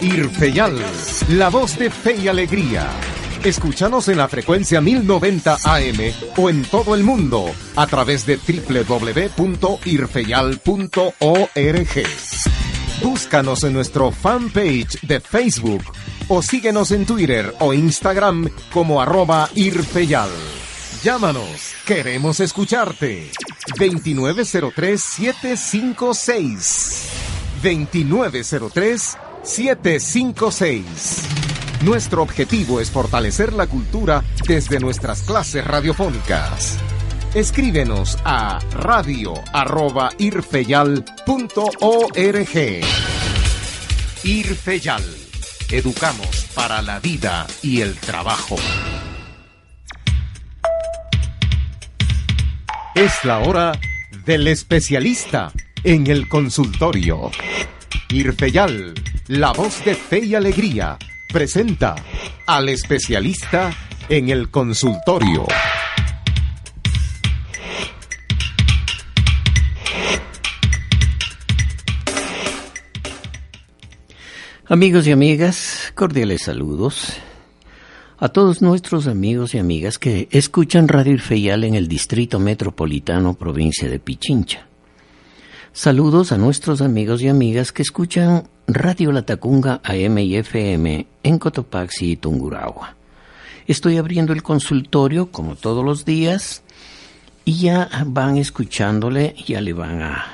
Irfeyal, la voz de fe y alegría. Escúchanos en la frecuencia 1090 AM o en todo el mundo a través de www.irfeyal.org. Búscanos en nuestro fanpage de Facebook o síguenos en Twitter o Instagram como arroba Irfeyal. Llámanos, queremos escucharte. 2903-756. 2903-756. Nuestro objetivo es fortalecer la cultura desde nuestras clases radiofónicas. Escríbenos a radio@irfeyal.org. Irfeyal. Educamos para la vida y el trabajo. Es la hora del especialista en el consultorio. Irfeyal, la voz de fe y alegría presenta al especialista en el consultorio. Amigos y amigas, cordiales saludos a todos nuestros amigos y amigas que escuchan Radio Irfeyal en el Distrito Metropolitano, provincia de Pichincha. Saludos a nuestros amigos y amigas que escuchan Radio Latacunga AM y FM en Cotopaxi y Tungurahua. Estoy abriendo el consultorio como todos los días y ya van escuchándole, ya le van a,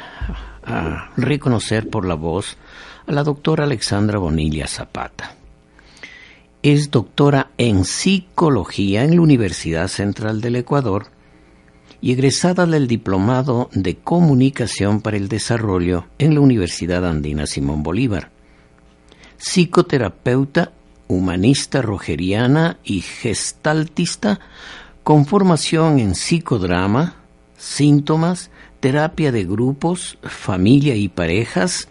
a reconocer por la voz a la doctora Alexandra Bonilla Zapata. Es doctora en psicología en la Universidad Central del Ecuador y egresada del Diplomado de Comunicación para el Desarrollo en la Universidad Andina Simón Bolívar. Psicoterapeuta, humanista rogeriana y gestaltista con formación en psicodrama, síntomas, terapia de grupos, familia y parejas,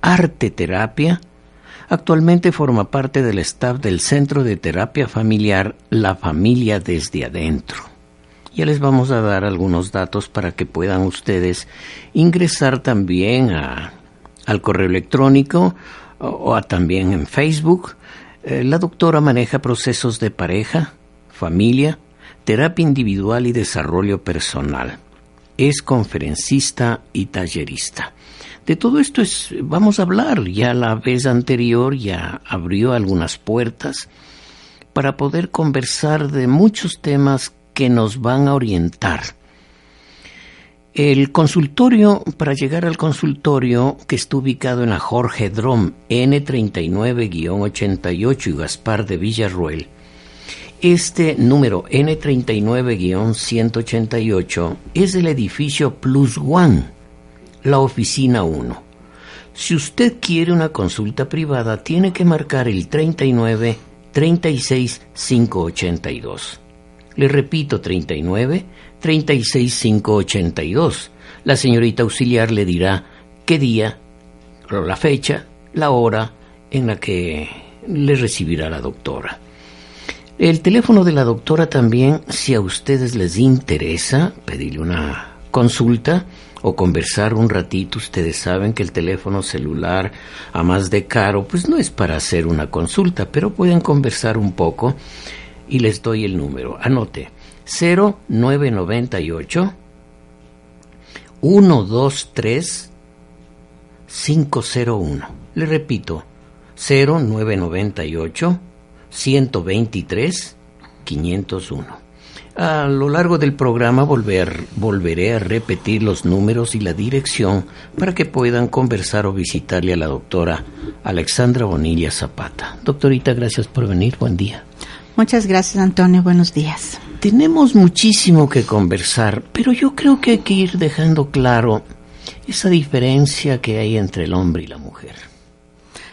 arte terapia. Actualmente forma parte del staff del Centro de Terapia Familiar La Familia desde Adentro. Ya les vamos a dar algunos datos para que puedan ustedes ingresar también a, al correo electrónico o, también en Facebook. Eh, la doctora maneja procesos de pareja, familia, terapia individual y desarrollo personal. Es conferencista y tallerista. De todo esto es, vamos a hablar. Ya la vez anterior ya abrió algunas puertas para poder conversar de muchos temas que nos van a orientar. El consultorio, para llegar al consultorio que está ubicado en la Jorge Drom N39-88 y Gaspar de Villarruel, este número N39-188 es el edificio Plus One, la oficina 1. Si usted quiere una consulta privada, tiene que marcar el 39 36 582. Le repito, 39 36 582. La señorita auxiliar le dirá qué día, la fecha, la hora en la que le recibirá la doctora. El teléfono de la doctora también, si a ustedes les interesa pedirle una consulta o conversar un ratito, ustedes saben que el teléfono celular, a más de caro, pues no es para hacer una consulta, pero pueden conversar un poco y les doy el número. Anote 0998 123 501. Le repito, 0998 123 501. A lo largo del programa volver, volveré a repetir los números y la dirección para que puedan conversar o visitarle a la doctora Alexandra Bonilla Zapata. Doctorita, gracias por venir. Buen día. Muchas gracias, Antonio. Buenos días. Tenemos muchísimo que conversar, pero yo creo que hay que ir dejando claro esa diferencia que hay entre el hombre y la mujer.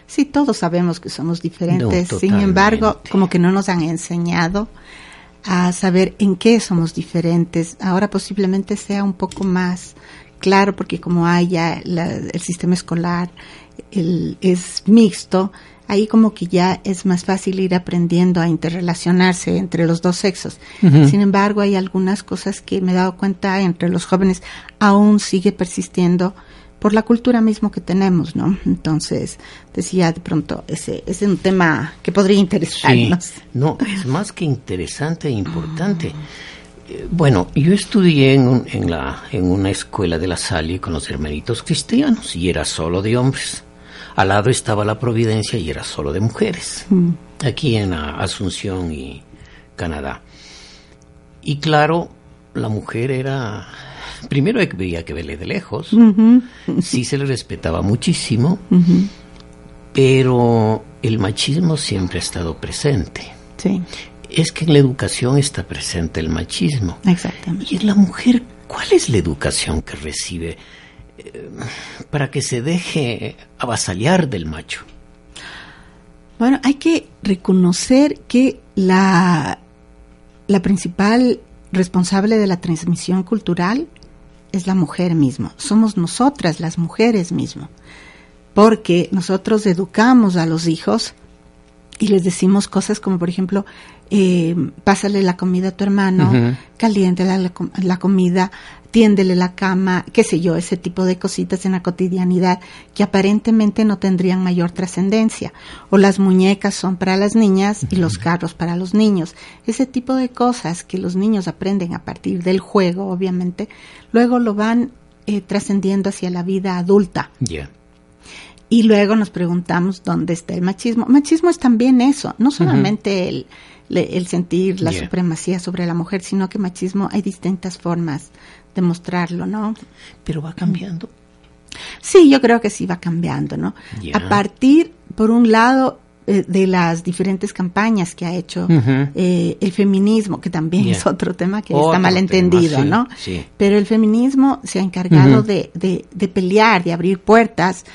Sí, todos sabemos que somos diferentes, sin embargo, como que no nos han enseñado a saber en qué somos diferentes. Ahora posiblemente sea un poco más claro porque como haya el sistema escolar es mixto, ahí como que ya es más fácil ir aprendiendo a interrelacionarse entre los dos sexos. Sin embargo, hay algunas cosas que me he dado cuenta entre los jóvenes aún sigue persistiendo por la cultura mismo que tenemos, ¿no? Entonces, decía de pronto, ese, es un tema que podría interesarnos. no, es más que interesante e importante. Eh, bueno, yo estudié en, en, la, en una escuela de la Salle con los hermanitos cristianos y era solo de hombres. Al lado estaba la Providencia y era solo de mujeres, mm. aquí en Asunción y Canadá. Y claro, la mujer era primero había que verle de lejos, sí se le respetaba muchísimo, pero el machismo siempre ha estado presente. Sí. Es que en la educación está presente el machismo. Exactamente. Y en la mujer, ¿cuál es la educación que recibe eh, para que se deje avasallar del macho? Bueno, hay que reconocer que la, la principal responsable de la transmisión cultural es la mujer misma, somos nosotras las mujeres mismo, porque nosotros educamos a los hijos y les decimos cosas como, por ejemplo, eh, pásale la comida a tu hermano, caliente la, comida, tiéndele la cama, qué sé yo, ese tipo de cositas en la cotidianidad que aparentemente no tendrían mayor trascendencia. O las muñecas son para las niñas y los carros para los niños. Ese tipo de cosas que los niños aprenden a partir del juego, obviamente, luego lo van eh, trascendiendo hacia la vida adulta. Y luego nos preguntamos dónde está el machismo. Machismo es también eso, no solamente el el sentir la supremacía sobre la mujer, sino que machismo hay distintas formas de mostrarlo, ¿no? Pero va cambiando. Sí, yo creo que sí va cambiando, ¿no? A partir, por un lado, eh, de las diferentes campañas que ha hecho eh, el feminismo, que también es otro tema que está mal entendido, ¿no? Pero el feminismo se ha encargado de, de, de, pelear, de abrir puertas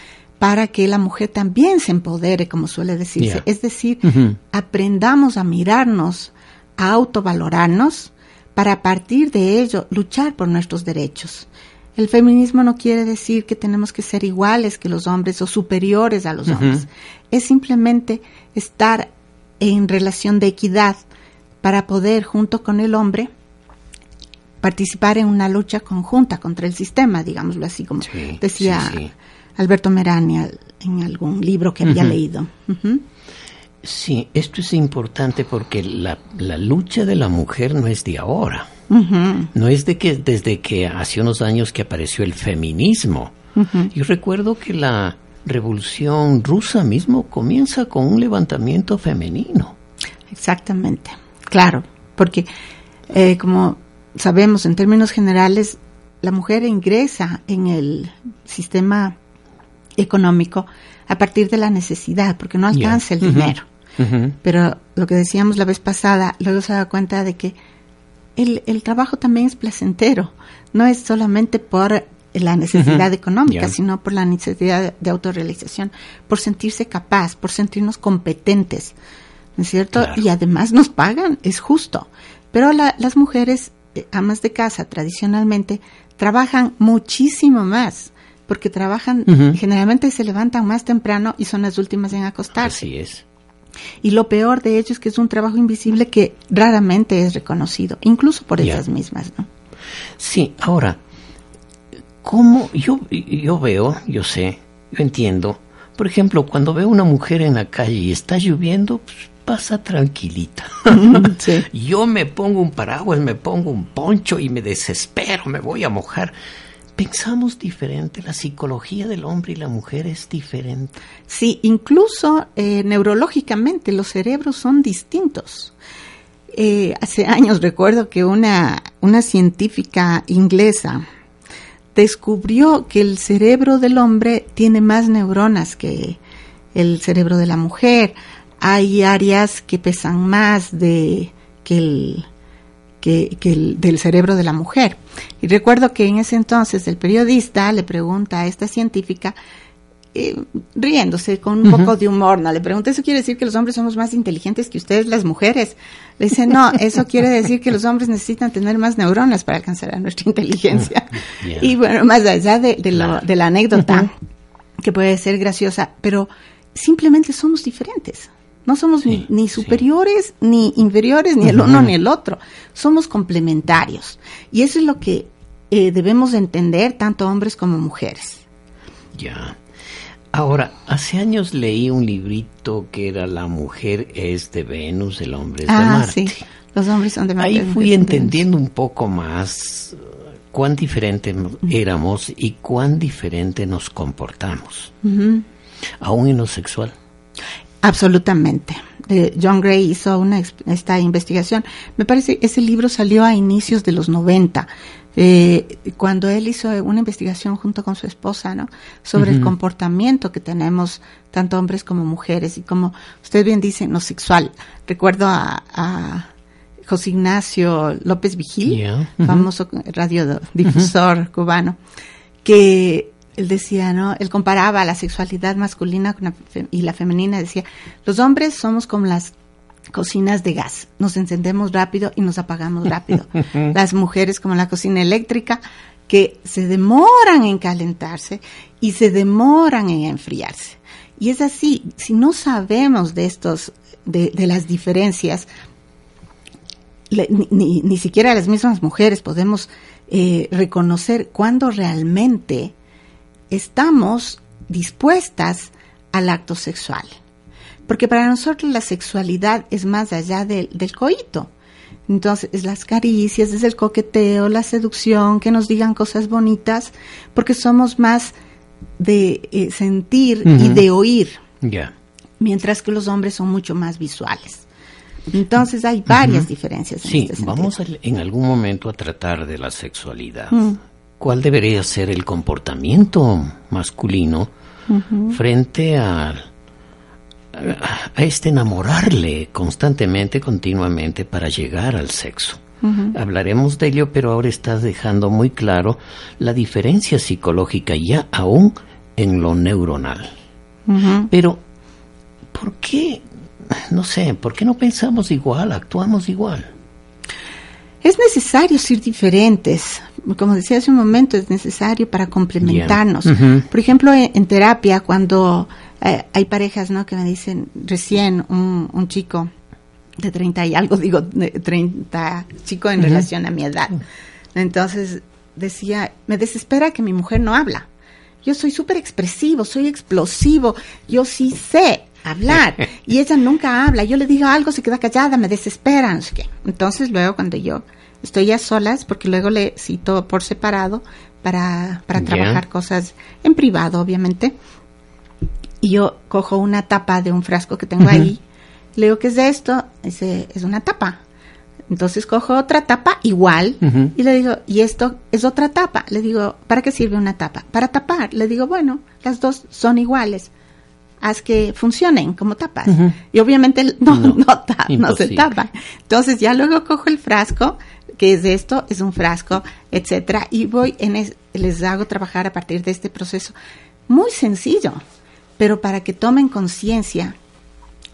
para que la mujer también se empodere, como suele decirse. Es decir, aprendamos a mirarnos, a autovalorarnos, para a partir de ello luchar por nuestros derechos. El feminismo no quiere decir que tenemos que ser iguales que los hombres o superiores a los hombres. Es simplemente estar en relación de equidad para poder, junto con el hombre, participar en una lucha conjunta contra el sistema, digámoslo así, como decía Alberto Merania en algún libro que había leído. Sí, esto es importante porque la, lucha de la mujer no es de ahora. No es de que desde que hace unos años que apareció el feminismo. Yo recuerdo que la revolución rusa mismo comienza con un levantamiento femenino. Exactamente, claro, porque eh, como sabemos en términos generales, la mujer ingresa en el sistema económico a partir de la necesidad, porque no alcanza el dinero. Pero lo que decíamos la vez pasada, luego se da cuenta de que el, el trabajo también es placentero, no es solamente por la necesidad económica, sino por la necesidad de autorrealización, por sentirse capaz, por sentirnos competentes, ¿no es cierto? Y además nos pagan, es justo. Pero las mujeres, eh, amas de casa, tradicionalmente, trabajan muchísimo más porque trabajan, generalmente se levantan más temprano y son las últimas en acostarse. Así es. Y lo peor de ello es que es un trabajo invisible que raramente es reconocido, incluso por ellas mismas, ¿no? Sí, ahora, ¿cómo? Yo, yo veo, yo sé, yo entiendo. Por ejemplo, cuando veo una mujer en la calle y está lloviendo, pues, pasa tranquilita. Yo me pongo un paraguas, me pongo un poncho y me desespero, me voy a mojar pensamos diferente, la psicología del hombre y la mujer es diferente. Sí, incluso eh, neurológicamente los cerebros son distintos. Eh, hace años recuerdo que una, una científica inglesa descubrió que el cerebro del hombre tiene más neuronas que el cerebro de la mujer. Hay áreas que pesan más de que el que, el, del cerebro de la mujer. Y recuerdo que en ese entonces el periodista le pregunta a esta científica eh, riéndose con un poco de humor, ¿no? Le pregunté, ¿eso quiere decir que los hombres somos más inteligentes que ustedes, las mujeres? Le dice, no, eso quiere decir que los hombres necesitan tener más neuronas para alcanzar a nuestra inteligencia. Y bueno, más allá de, de, la anécdota, que puede ser graciosa, pero simplemente somos diferentes. No somos ni, superiores, ni inferiores, ni el uno ni el otro. Somos complementarios. Y eso es lo que eh, debemos entender tanto hombres como mujeres. Ya. Ahora, hace años leí un librito que era La mujer es de Venus, el hombre es de ah, Marte. Sí. Los hombres son de Marte. Ahí fui entendiendo un poco más cuán diferentes éramos y cuán diferente nos comportamos, aún en lo sexual. Absolutamente. John Gray hizo una, esta investigación. Me parece que ese libro salió a inicios de los 90, eh, cuando él hizo una investigación junto con su esposa, ¿no? Sobre el comportamiento que tenemos tanto hombres como mujeres y como usted bien dice, no sexual. Recuerdo a, José Ignacio López Vigil, famoso radiodifusor cubano, que él decía, ¿no? Él comparaba la sexualidad masculina y la femenina, decía, los hombres somos como las cocinas de gas, nos encendemos rápido y nos apagamos rápido. las mujeres como la cocina eléctrica, que se demoran en calentarse y se demoran en enfriarse. Y es así, si no sabemos de estos, de, las diferencias, ni, ni, siquiera las mismas mujeres podemos eh, reconocer cuándo realmente estamos dispuestas al acto sexual. Porque para nosotros la sexualidad es más allá del, coito. Entonces, es las caricias, es el coqueteo, la seducción, que nos digan cosas bonitas, porque somos más de eh, sentir y de oír. Mientras que los hombres son mucho más visuales. Entonces hay varias diferencias. En sí, este vamos en algún momento a tratar de la sexualidad. Mm cuál debería ser el comportamiento masculino frente a, a, este enamorarle constantemente, continuamente para llegar al sexo. Hablaremos de ello, pero ahora estás dejando muy claro la diferencia psicológica ya aún en lo neuronal. Pero, ¿por qué, no sé, por qué no pensamos igual, actuamos igual? Es necesario ser diferentes. Como decía hace un momento, es necesario para complementarnos. Por ejemplo, en, terapia, cuando eh, hay parejas ¿no? que me dicen, recién un, chico de 30 y algo, digo, de 30, chico en relación a mi edad. Entonces decía, me desespera que mi mujer no habla. Yo soy súper expresivo, soy explosivo, yo sí sé hablar. Y ella nunca habla. Yo le digo algo, se queda callada, me desespera. Entonces luego cuando yo estoy ya solas, porque luego le cito por separado para, para trabajar cosas en privado, obviamente. Y yo cojo una tapa de un frasco que tengo ahí. Le digo, ¿qué es esto? Dice, es una tapa. Entonces cojo otra tapa igual y le digo, ¿y esto es otra tapa? Le digo, ¿para qué sirve una tapa? Para tapar. Le digo, bueno, las dos son iguales haz que funcionen como tapas. Y obviamente no, no, se tapa. Entonces ya luego cojo el frasco, que es esto, es un frasco, etcétera, y voy en les hago trabajar a partir de este proceso. Muy sencillo, pero para que tomen conciencia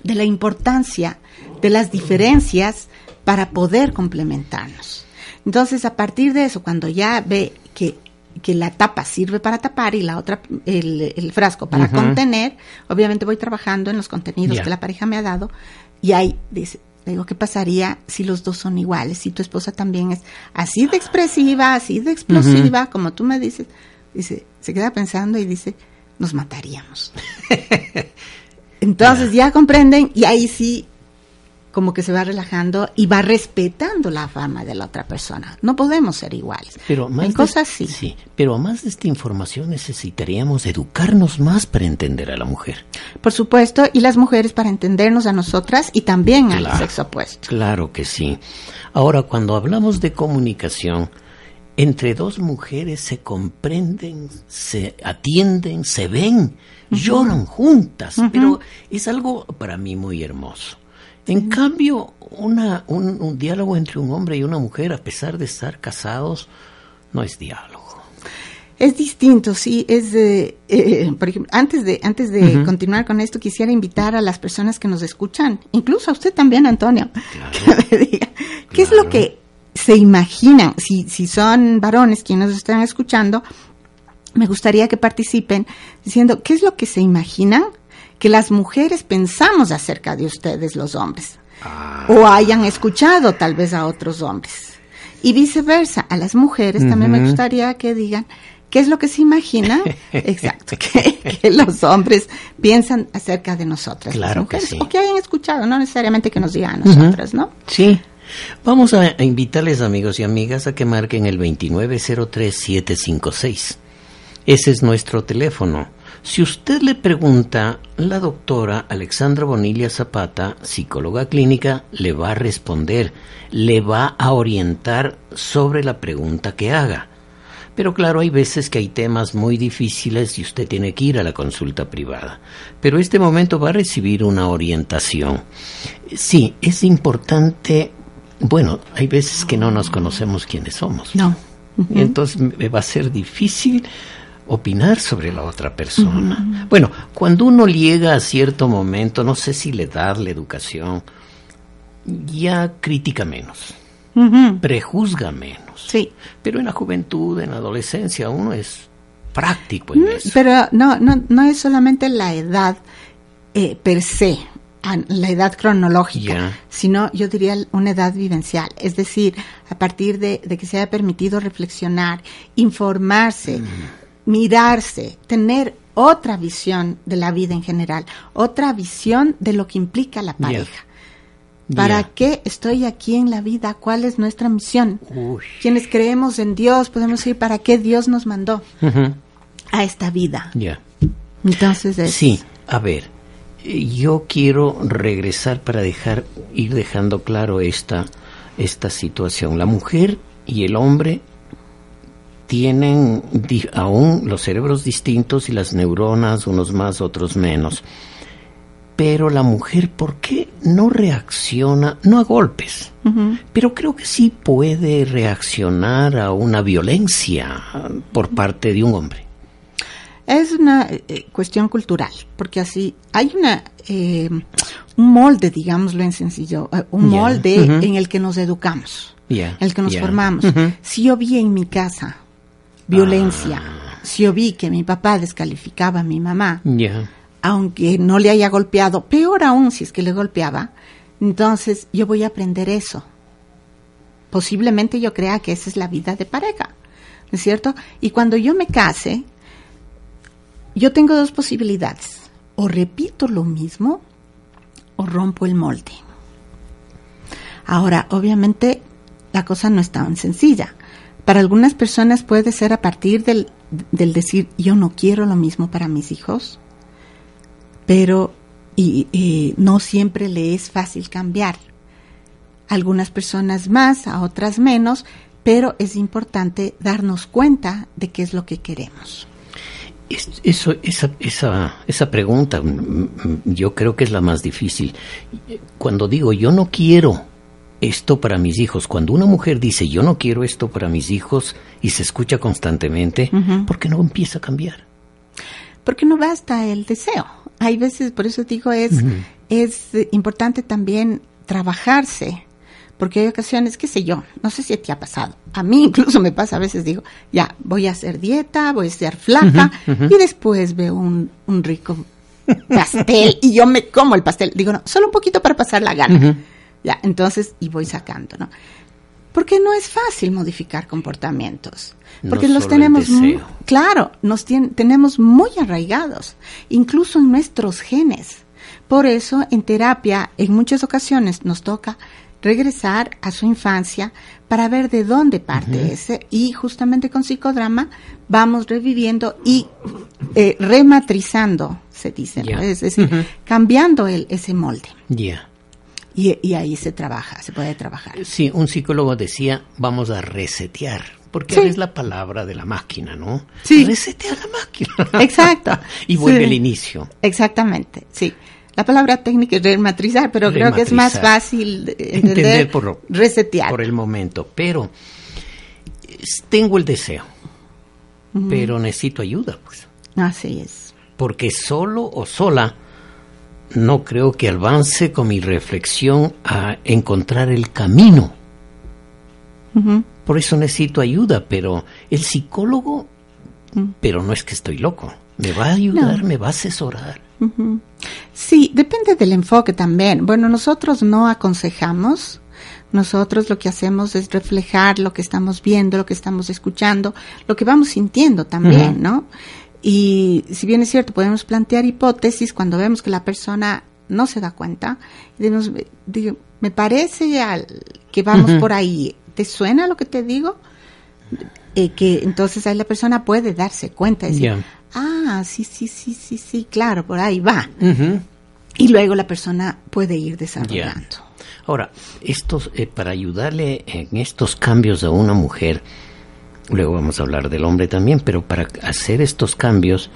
de la importancia de las diferencias para poder complementarnos. Entonces, a partir de eso, cuando ya ve que que la tapa sirve para tapar y la otra, el, frasco para contener, obviamente voy trabajando en los contenidos que la pareja me ha dado y ahí dice, digo, ¿qué pasaría si los dos son iguales? Si tu esposa también es así de expresiva, así de explosiva, como tú me dices, dice, se queda pensando y dice, nos mataríamos. Entonces ya comprenden y ahí sí como que se va relajando y va respetando la fama de la otra persona. No podemos ser iguales. Pero más cosas sí. sí. Pero más de esta información necesitaríamos educarnos más para entender a la mujer. Por supuesto, y las mujeres para entendernos a nosotras y también al sexo opuesto. Claro que sí. Ahora, cuando hablamos de comunicación, entre dos mujeres se comprenden, se atienden, se ven, lloran juntas, pero es algo para mí muy hermoso. En cambio, una, un, diálogo entre un hombre y una mujer, a pesar de estar casados, no es diálogo. Es distinto, sí, es eh, por ejemplo, antes de, antes de continuar con esto, quisiera invitar a las personas que nos escuchan, incluso a usted también, Antonio, que me diga, ¿qué es lo que se imaginan? Si, si son varones quienes nos están escuchando, me gustaría que participen diciendo, ¿qué es lo que se imaginan que las mujeres pensamos acerca de ustedes, los hombres? Ah. O hayan escuchado tal vez a otros hombres. Y viceversa, a las mujeres también me gustaría que digan, ¿Qué es lo que se imagina? Exacto, que, que, los hombres piensan acerca de nosotras. Claro las mujeres, que sí. O que hayan escuchado, no necesariamente que nos digan a nosotras, ¿no? Sí. Vamos a, a invitarles, amigos y amigas, a que marquen el 2903-756. Ese es nuestro teléfono. Si usted le pregunta, la doctora Alexandra Bonilla Zapata, psicóloga clínica, le va a responder, le va a orientar sobre la pregunta que haga. Pero claro, hay veces que hay temas muy difíciles y usted tiene que ir a la consulta privada. Pero este momento va a recibir una orientación. Sí, es importante, bueno, hay veces que no nos conocemos quiénes somos. No. Y entonces me va a ser difícil opinar sobre la otra persona. Bueno, cuando uno llega a cierto momento, no sé si la edad, la educación, ya critica menos, prejuzga menos. Sí. Pero en la juventud, en la adolescencia, uno es práctico en eso. Pero no, no, no es solamente la edad eh, per se, la edad cronológica, sino yo diría una edad vivencial. Es decir, a partir de, de que se haya permitido reflexionar, informarse, mirarse, tener otra visión de la vida en general, otra visión de lo que implica la pareja. ¿Para qué estoy aquí en la vida? ¿Cuál es nuestra misión? Uy. Quienes creemos en Dios podemos decir para qué Dios nos mandó a esta vida. Ya. Entonces es, Sí, a ver, yo quiero regresar para dejar, ir dejando claro esta, esta situación. La mujer y el hombre tienen aún los cerebros distintos y las neuronas, unos más, otros menos. Pero la mujer, ¿por qué no reacciona, no a golpes? Pero creo que sí puede reaccionar a una violencia por parte de un hombre. es una eh, cuestión cultural, porque así hay una eh, un molde, digámoslo en sencillo, eh, un molde en el que nos educamos, en el que nos formamos. Si yo vi en mi casa violencia, Ah. si yo vi que mi papá descalificaba a mi mamá, aunque no le haya golpeado, peor aún si es que le golpeaba, entonces yo voy a aprender eso. Posiblemente yo crea que esa es la vida de pareja, ¿no es cierto? Y cuando yo me case, yo tengo dos posibilidades. O repito lo mismo o rompo el molde. Ahora, obviamente, la cosa no es tan sencilla. Para algunas personas puede ser a partir del, del decir, yo no quiero lo mismo para mis hijos, pero y, y no siempre le es fácil cambiar. Algunas personas más, a otras menos, pero es importante darnos cuenta de qué es lo que queremos. Es- Eso, esa, esa, esa pregunta mm, mm, yo creo que es la más difícil. Cuando digo yo no quiero esto para mis hijos, cuando una mujer dice yo no quiero esto para mis hijos y se escucha constantemente, ¿por qué no empieza a cambiar? Porque no basta el deseo. Hay veces, por eso digo, es, es importante también trabajarse. Porque hay ocasiones, qué sé yo, no sé si te ha pasado. A mí incluso me pasa, a veces digo, ya, voy a hacer dieta, voy a ser flaca, y después veo un, un rico pastel y yo me como el pastel. Digo, no, solo un poquito para pasar la gana. Entonces, y voy sacando, ¿no? Porque no es fácil modificar comportamientos. No Porque los tenemos, mu- deseo. claro, nos tien- tenemos muy arraigados, incluso en nuestros genes. Por eso, en terapia, en muchas ocasiones nos toca regresar a su infancia para ver de dónde parte ese y justamente con psicodrama vamos reviviendo y eh, rematrizando, se dice, es decir, cambiando el, ese molde. Ya. Y, y ahí se trabaja, se puede trabajar. Sí, un psicólogo decía, vamos a resetear, porque Sí. es la palabra de la máquina, ¿no? Sí. Resetea la máquina. Exacto. y vuelve Sí. al inicio. Exactamente, sí. La palabra técnica es rematrizar, pero creo que es más fácil de entender, Entender por, lo- resetear. por el momento, pero tengo el deseo. pero necesito ayuda, pues. Así es. Porque solo o sola no creo que avance con mi reflexión a encontrar el camino. Por eso necesito ayuda, pero el psicólogo, mm. pero no es que estoy loco, me va a ayudar, me va a asesorar. Sí, depende del enfoque también. Bueno, nosotros no aconsejamos, nosotros lo que hacemos es reflejar lo que estamos viendo, lo que estamos escuchando, lo que vamos sintiendo también, ¿no? Y si bien es cierto, podemos plantear hipótesis cuando vemos que la persona no se da cuenta. me parece que vamos por ahí. ¿Te suena lo que te digo? Eh, que entonces ahí la persona puede darse cuenta y decir, ah, sí, sí, sí, sí, sí, claro, por ahí va. Y luego la persona puede ir desarrollando. Ahora, estos, eh, para ayudarle en estos cambios a una mujer, luego vamos a hablar del hombre también, pero para hacer estos cambios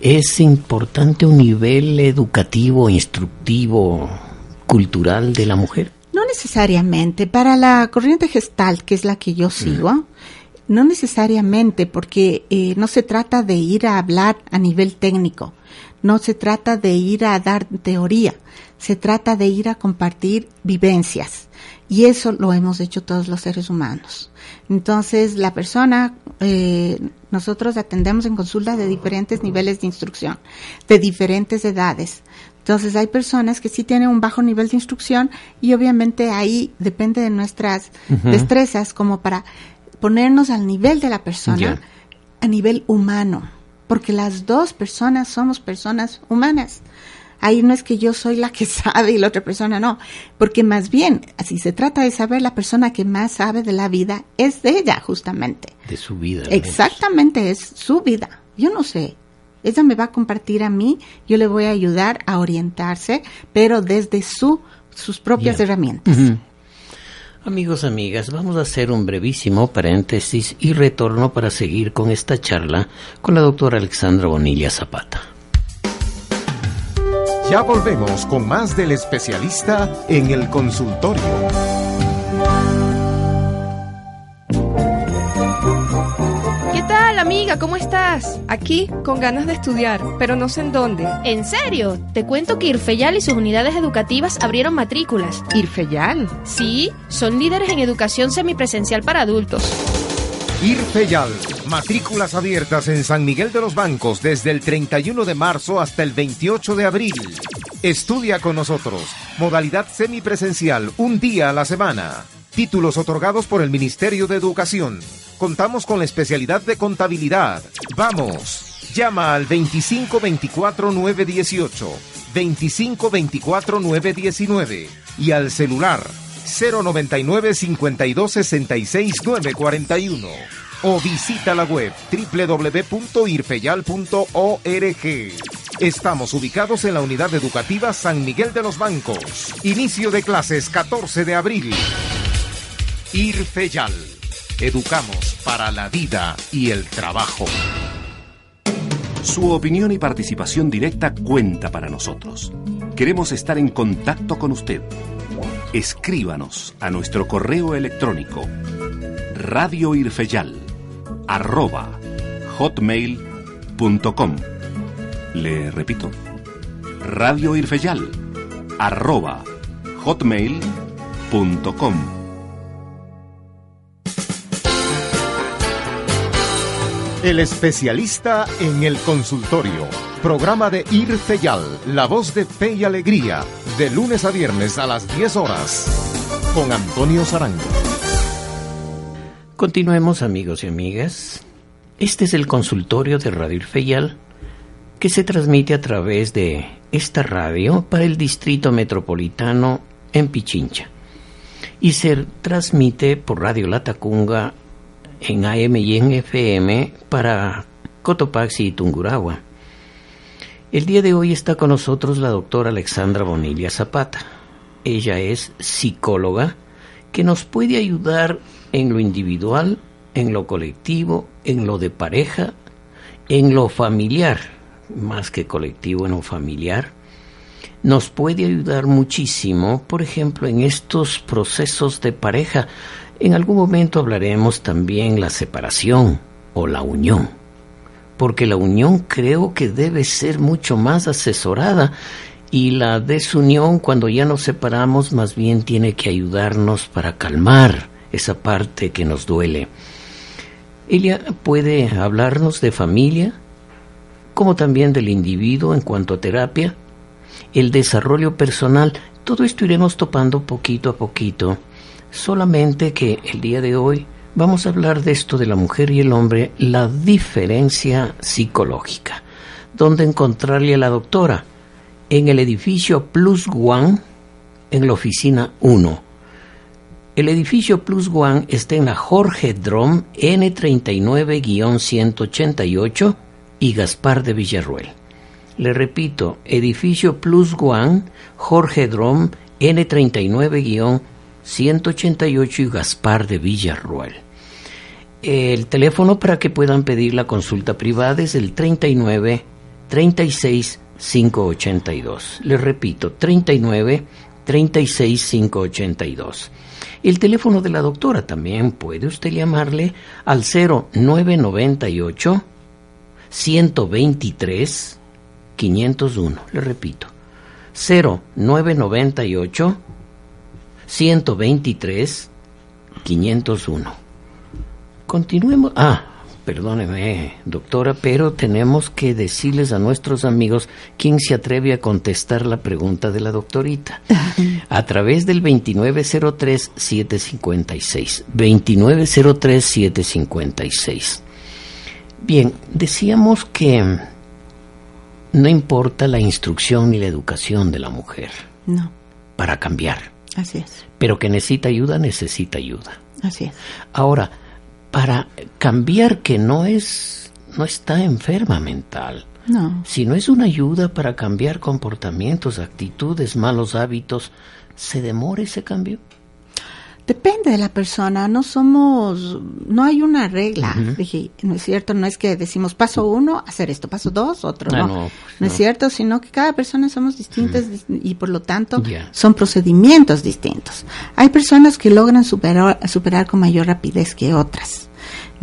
es importante un nivel educativo, instructivo, cultural de la mujer. No necesariamente. Para la corriente gestal, que es la que yo sigo, no necesariamente, porque eh, no se trata de ir a hablar a nivel técnico, no se trata de ir a dar teoría, se trata de ir a compartir vivencias. Y eso lo hemos hecho todos los seres humanos. Entonces, la persona, eh, nosotros atendemos en consulta de diferentes niveles de instrucción, de diferentes edades. Entonces, hay personas que sí tienen un bajo nivel de instrucción y obviamente ahí depende de nuestras destrezas como para ponernos al nivel de la persona, a nivel humano, porque las dos personas somos personas humanas. Ahí no es que yo soy la que sabe y la otra persona no, porque más bien, así se trata de saber, la persona que más sabe de la vida es de ella, justamente. De su vida. Exactamente, es su vida. Yo no sé. Ella me va a compartir a mí, yo le voy a ayudar a orientarse, pero desde su, sus propias herramientas. Amigos, amigas, vamos a hacer un brevísimo paréntesis y retorno para seguir con esta charla con la doctora Alexandra Bonilla Zapata. Ya volvemos con más del especialista en el consultorio. ¿Qué tal, amiga? ¿Cómo estás? Aquí, con ganas de estudiar, pero no sé en dónde. ¿En serio? Te cuento que Irfeyal y sus unidades educativas abrieron matrículas. ¿Irfeyal? Sí, son líderes en educación semipresencial para adultos. IRFEYAL, matrículas abiertas en San Miguel de los Bancos desde el 31 de marzo hasta el 28 de abril. Estudia con nosotros, modalidad semipresencial, un día a la semana. Títulos otorgados por el Ministerio de Educación. Contamos con la especialidad de contabilidad. Vamos, llama al 2524 918, 2524 919 y al celular 099 52 66 941 o visita la web www.irfeyal.org. Estamos ubicados en la unidad educativa San Miguel de los Bancos. Inicio de clases 14 de abril. Irfeyal. Educamos para la vida y el trabajo. Su opinión y participación directa cuenta para nosotros. Queremos estar en contacto con usted escríbanos a nuestro correo electrónico radioirfeyal arroba hotmail.com. Le repito, radioirfeyal arroba. El especialista en el consultorio. Programa de Irfeyal, la voz de fe y alegría de lunes a viernes a las 10 horas con Antonio Sarango. Continuemos amigos y amigas. Este es el consultorio de Radio Feyal que se transmite a través de esta radio para el Distrito Metropolitano en Pichincha y se transmite por Radio Latacunga en AM y en FM para Cotopaxi y Tungurahua. El día de hoy está con nosotros la doctora Alexandra Bonilla Zapata. Ella es psicóloga que nos puede ayudar en lo individual, en lo colectivo, en lo de pareja, en lo familiar, más que colectivo, en lo familiar. Nos puede ayudar muchísimo, por ejemplo, en estos procesos de pareja. En algún momento hablaremos también la separación o la unión porque la unión creo que debe ser mucho más asesorada y la desunión cuando ya nos separamos más bien tiene que ayudarnos para calmar esa parte que nos duele. Ella puede hablarnos de familia, como también del individuo en cuanto a terapia, el desarrollo personal, todo esto iremos topando poquito a poquito, solamente que el día de hoy vamos a hablar de esto de la mujer y el hombre, la diferencia psicológica. ¿Dónde encontrarle a la doctora? En el edificio Plus One, en la oficina 1. El edificio Plus One está en la Jorge Drom N39-188 y Gaspar de Villarruel. Le repito, edificio Plus One, Jorge Drom N39-188 y Gaspar de Villarruel. El teléfono para que puedan pedir la consulta privada es el 39 36 582. Les repito, 39 36 582. El teléfono de la doctora también puede usted llamarle al 0998 123 501. Le repito, 0998 123 501. Continuemos. Ah, perdóneme, doctora, pero tenemos que decirles a nuestros amigos quién se atreve a contestar la pregunta de la doctorita. A través del 2903-756. 2903-756. Bien, decíamos que no importa la instrucción ni la educación de la mujer. No. Para cambiar. Así es. Pero que necesita ayuda, necesita ayuda. Así es. Ahora, para cambiar que no es no está enferma mental. No. Si no es una ayuda para cambiar comportamientos, actitudes, malos hábitos, ¿se demora ese cambio? Depende de la persona, no somos, no hay una regla, dije, no es cierto, no es que decimos paso uno, hacer esto, paso dos, otro, Ah, no, no, no, pues es cierto, sino que cada persona somos distintas dis- y por lo tanto son procedimientos distintos. Hay personas que logran superar, superar con mayor rapidez que otras.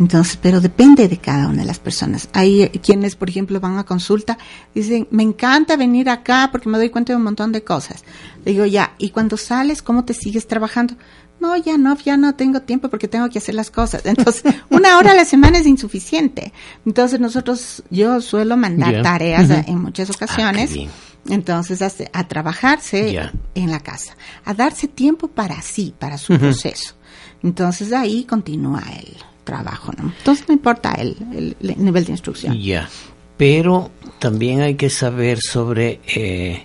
Entonces, pero depende de cada una de las personas. Hay eh, quienes, por ejemplo, van a consulta, dicen, me encanta venir acá porque me doy cuenta de un montón de cosas. Digo, ya, ¿y cuando sales, cómo te sigues trabajando? No, ya no, ya no tengo tiempo porque tengo que hacer las cosas. Entonces, una hora a la semana es insuficiente. Entonces, nosotros, yo suelo mandar tareas en muchas ocasiones. Ah, bien. Entonces, hace- a trabajarse en la casa, a darse tiempo para sí, para su proceso. Entonces, ahí continúa el trabajo, ¿no? Entonces, no importa el, el- el nivel de instrucción. Ya, pero también hay que saber sobre... eh,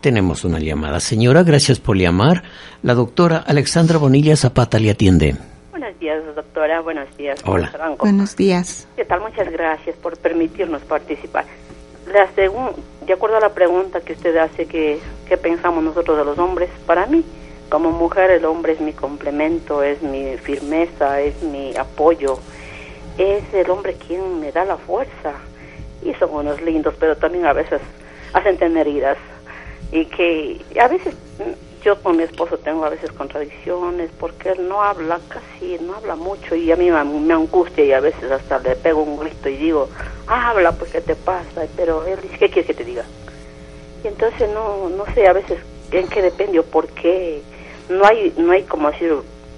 tenemos una llamada. Señora, gracias por llamar. La doctora Alexandra Bonilla Zapata le atiende. Buenos días, doctora. Buenos días. Hola. Franco. Buenos días. ¿Qué tal? Muchas gracias por permitirnos participar. La segun- de acuerdo a la pregunta que usted hace, que, ¿qué pensamos nosotros de los hombres? Para mí, como mujer, el hombre es mi complemento, es mi firmeza, es mi apoyo. Es el hombre quien me da la fuerza. Y son unos lindos, pero también a veces hacen tener heridas. Y que a veces yo con mi esposo tengo a veces contradicciones porque él no habla casi, no habla mucho y a mí me, me angustia y a veces hasta le pego un grito y digo, habla, pues ¿qué te pasa? Pero él dice, ¿qué quieres que te diga? Y entonces no, no sé a veces en qué depende o por qué. No hay, no hay como decir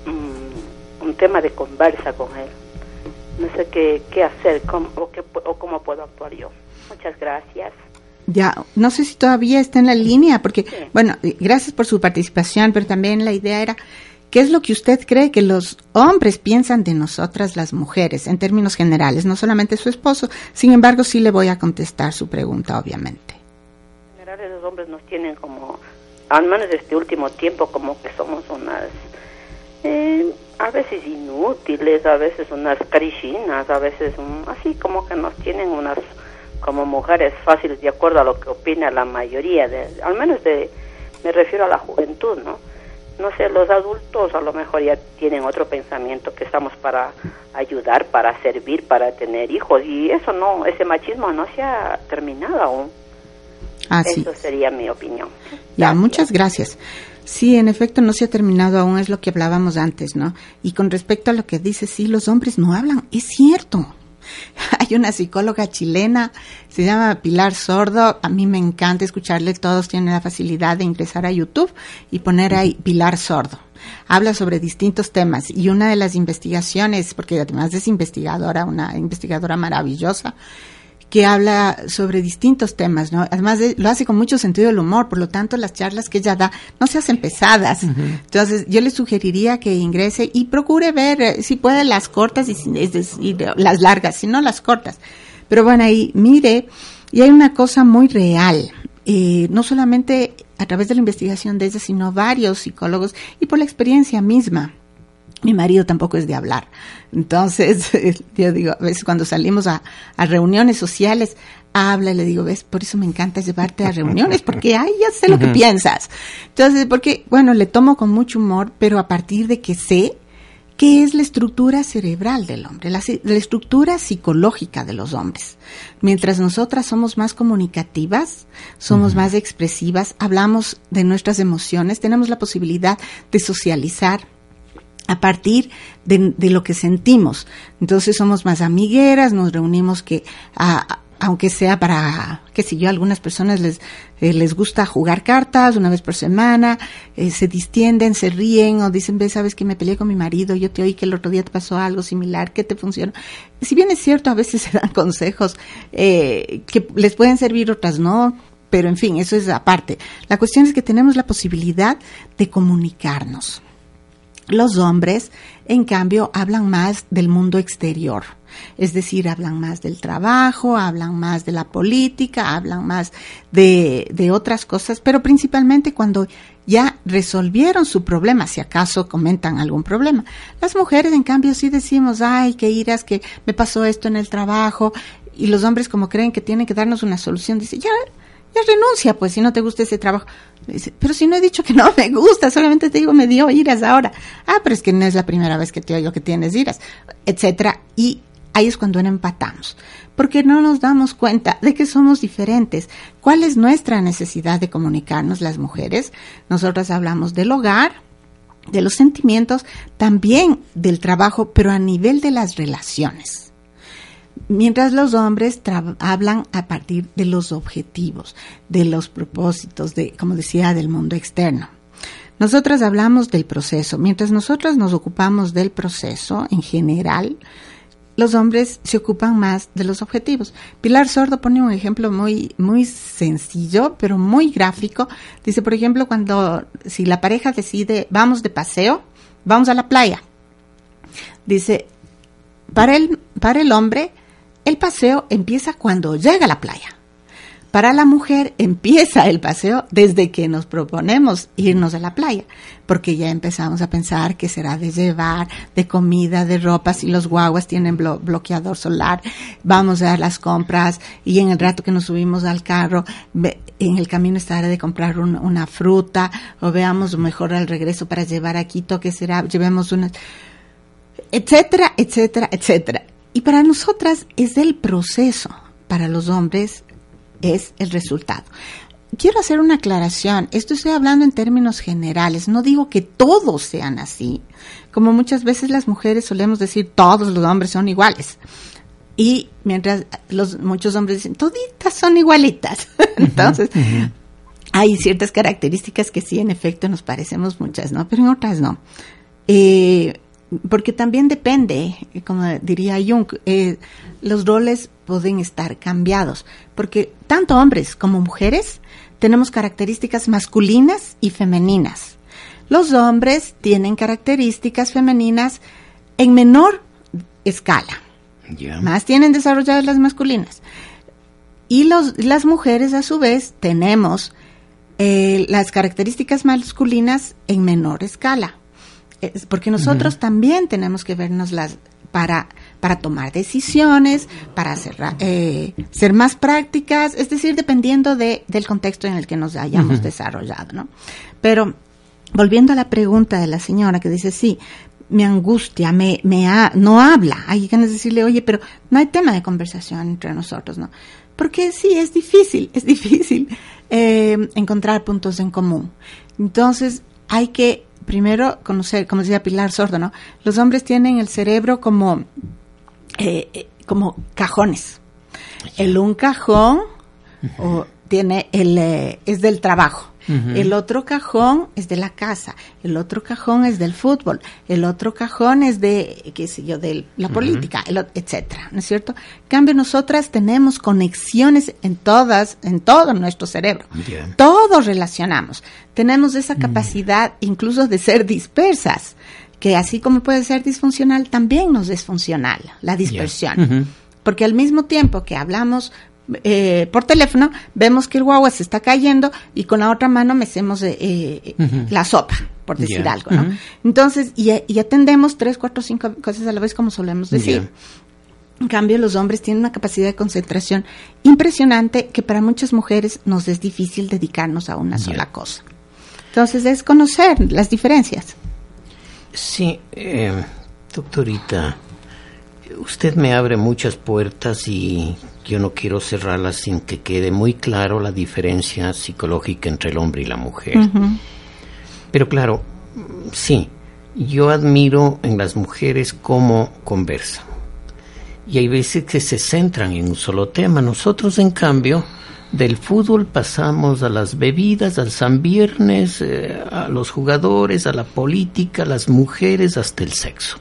mm, un tema de conversa con él. No sé qué, qué hacer cómo, o, qué, o cómo puedo actuar yo. Muchas gracias. Ya, no sé si todavía está en la línea, porque, bueno, gracias por su participación, pero también la idea era, ¿qué es lo que usted cree que los hombres piensan de nosotras las mujeres, en términos generales, no solamente su esposo? Sin embargo, sí le voy a contestar su pregunta, obviamente. En general los hombres nos tienen como, al menos este último tiempo, como que somos unas, eh, a veces inútiles, a veces unas carichinas, a veces un- así como que nos tienen unas como mujeres fáciles de acuerdo a lo que opina la mayoría, de, al menos de, me refiero a la juventud, ¿no? No sé, los adultos a lo mejor ya tienen otro pensamiento que estamos para ayudar, para servir, para tener hijos y eso no, ese machismo no se ha terminado aún. Así. Eso sería mi opinión. Ya, muchas gracias. Sí, en efecto, no se ha terminado aún, es lo que hablábamos antes, ¿no? Y con respecto a lo que dice, sí, los hombres no hablan, es cierto. Hay una psicóloga chilena, se llama Pilar Sordo, a mí me encanta escucharle, todos tienen la facilidad de ingresar a YouTube y poner ahí Pilar Sordo. Habla sobre distintos temas y una de las investigaciones, porque además es investigadora, una investigadora maravillosa, que habla sobre distintos temas, ¿no? Además lo hace con mucho sentido del humor, por lo tanto las charlas que ella da no se hacen pesadas. Entonces yo le sugeriría que ingrese y procure ver eh, si puede las cortas y, es decir, las largas, si no las cortas. Pero bueno, ahí mire, y hay una cosa muy real, eh, no solamente a través de la investigación de ella, sino varios psicólogos y por la experiencia misma. Mi marido tampoco es de hablar. Entonces, yo digo, a veces cuando salimos a, reuniones sociales, habla y le digo, ves, por eso me encanta llevarte a reuniones, porque, ay, ya sé lo que piensas. Entonces, porque, bueno, le tomo con mucho humor, pero a partir de que sé qué es la estructura cerebral del hombre, la, estructura psicológica de los hombres. Mientras nosotras somos más comunicativas, somos más expresivas, hablamos de nuestras emociones, tenemos la posibilidad de socializar, a partir de, lo que sentimos. Entonces somos más amigueras, nos reunimos que, aunque sea para, qué sé yo, a algunas personas les, eh, les gusta jugar cartas una vez por semana, eh, se distienden, se ríen o dicen, ve, sabes que me peleé con mi marido, yo te oí que el otro día te pasó algo similar, ¿qué te funciona? Si bien es cierto, a veces se dan consejos eh, que les pueden servir, otras no, pero en fin, eso es aparte. La cuestión es que tenemos la posibilidad de comunicarnos. Los hombres, en cambio, hablan más del mundo exterior, es decir, hablan más del trabajo, hablan más de la política, hablan más de, de otras cosas, pero principalmente cuando ya resolvieron su problema, si acaso comentan algún problema. Las mujeres, en cambio, sí decimos, ay, qué iras, que me pasó esto en el trabajo, y los hombres como creen que tienen que darnos una solución, dicen, ya, renuncia, pues, si no te gusta ese trabajo. Pero si no he dicho que no me gusta, solamente te digo, me dio iras ahora. Ah, pero es que no es la primera vez que te oigo que tienes iras, etcétera. Y ahí es cuando empatamos, porque no nos damos cuenta de que somos diferentes. ¿Cuál es nuestra necesidad de comunicarnos las mujeres? Nosotras hablamos del hogar, de los sentimientos, también del trabajo, pero a nivel de las relaciones mientras los hombres hablan a partir de los objetivos, de los propósitos, de, como decía, del mundo externo. Nosotras hablamos del proceso. Mientras nosotros nos ocupamos del proceso en general, los hombres se ocupan más de los objetivos. Pilar Sordo pone un ejemplo muy, muy sencillo, pero muy gráfico. Dice, por ejemplo, cuando, si la pareja decide, vamos de paseo, vamos a la playa. Dice, para el, para el hombre, el paseo empieza cuando llega a la playa. Para la mujer empieza el paseo desde que nos proponemos irnos a la playa, porque ya empezamos a pensar que será de llevar, de comida, de ropa, si los guaguas tienen bloqueador solar, vamos a dar las compras y en el rato que nos subimos al carro, en el camino estará de comprar una fruta o veamos mejor al regreso para llevar aquí, que será, llevemos una, etcétera, etcétera, etcétera. Y para nosotras es el proceso, para los hombres es el resultado. Quiero hacer una aclaración, esto estoy hablando en términos generales, no digo que todos sean así, como muchas veces las mujeres solemos decir todos los hombres son iguales. Y mientras los muchos hombres dicen toditas son igualitas. Entonces, hay ciertas características que sí en efecto nos parecemos muchas, ¿no? Pero en otras no. Eh, porque también depende, como diría Jung, eh, los roles pueden estar cambiados, porque tanto hombres como mujeres tenemos características masculinas y femeninas. Los hombres tienen características femeninas en menor escala, más tienen desarrolladas las masculinas. Y los, las mujeres, a su vez, tenemos eh, las características masculinas en menor escala porque nosotros también tenemos que vernos las para para tomar decisiones, para ser, eh, ser más prácticas, es decir, dependiendo de, del contexto en el que nos hayamos desarrollado, ¿no? Pero volviendo a la pregunta de la señora que dice, sí, me angustia, me, me no habla, hay que decirle, oye, pero no hay tema de conversación entre nosotros, ¿no? Porque sí, es difícil, es difícil eh, encontrar puntos en común. Entonces, hay que primero conocer, como decía Pilar Sordo, ¿no? Los hombres tienen el cerebro como, eh, como cajones. El un cajón o tiene el eh, es del trabajo. El otro cajón es de la casa, el otro cajón es del fútbol, el otro cajón es de, qué sé yo, de la política, el o- etcétera, ¿no es cierto? En cambio, nosotras tenemos conexiones en todas, en todo nuestro cerebro. Bien. Todos relacionamos. Tenemos esa capacidad incluso de ser dispersas, que así como puede ser disfuncional, también nos es funcional, la dispersión. Porque al mismo tiempo que hablamos eh, por teléfono, vemos que el guagua se está cayendo y con la otra mano mecemos eh, eh, la sopa, por decir algo, ¿no? Entonces, y, y atendemos tres, cuatro, cinco cosas a la vez, como solemos decir. En cambio, los hombres tienen una capacidad de concentración impresionante que para muchas mujeres nos es difícil dedicarnos a una sola cosa. Entonces, es conocer las diferencias. Sí, eh, doctorita, usted me abre muchas puertas y yo no quiero cerrarlas sin que quede muy claro la diferencia psicológica entre el hombre y la mujer. Pero claro, sí, yo admiro en las mujeres cómo conversan. Y hay veces que se centran en un solo tema. Nosotros, en cambio, del fútbol pasamos a las bebidas, al San Viernes, eh, a los jugadores, a la política, a las mujeres, hasta el sexo.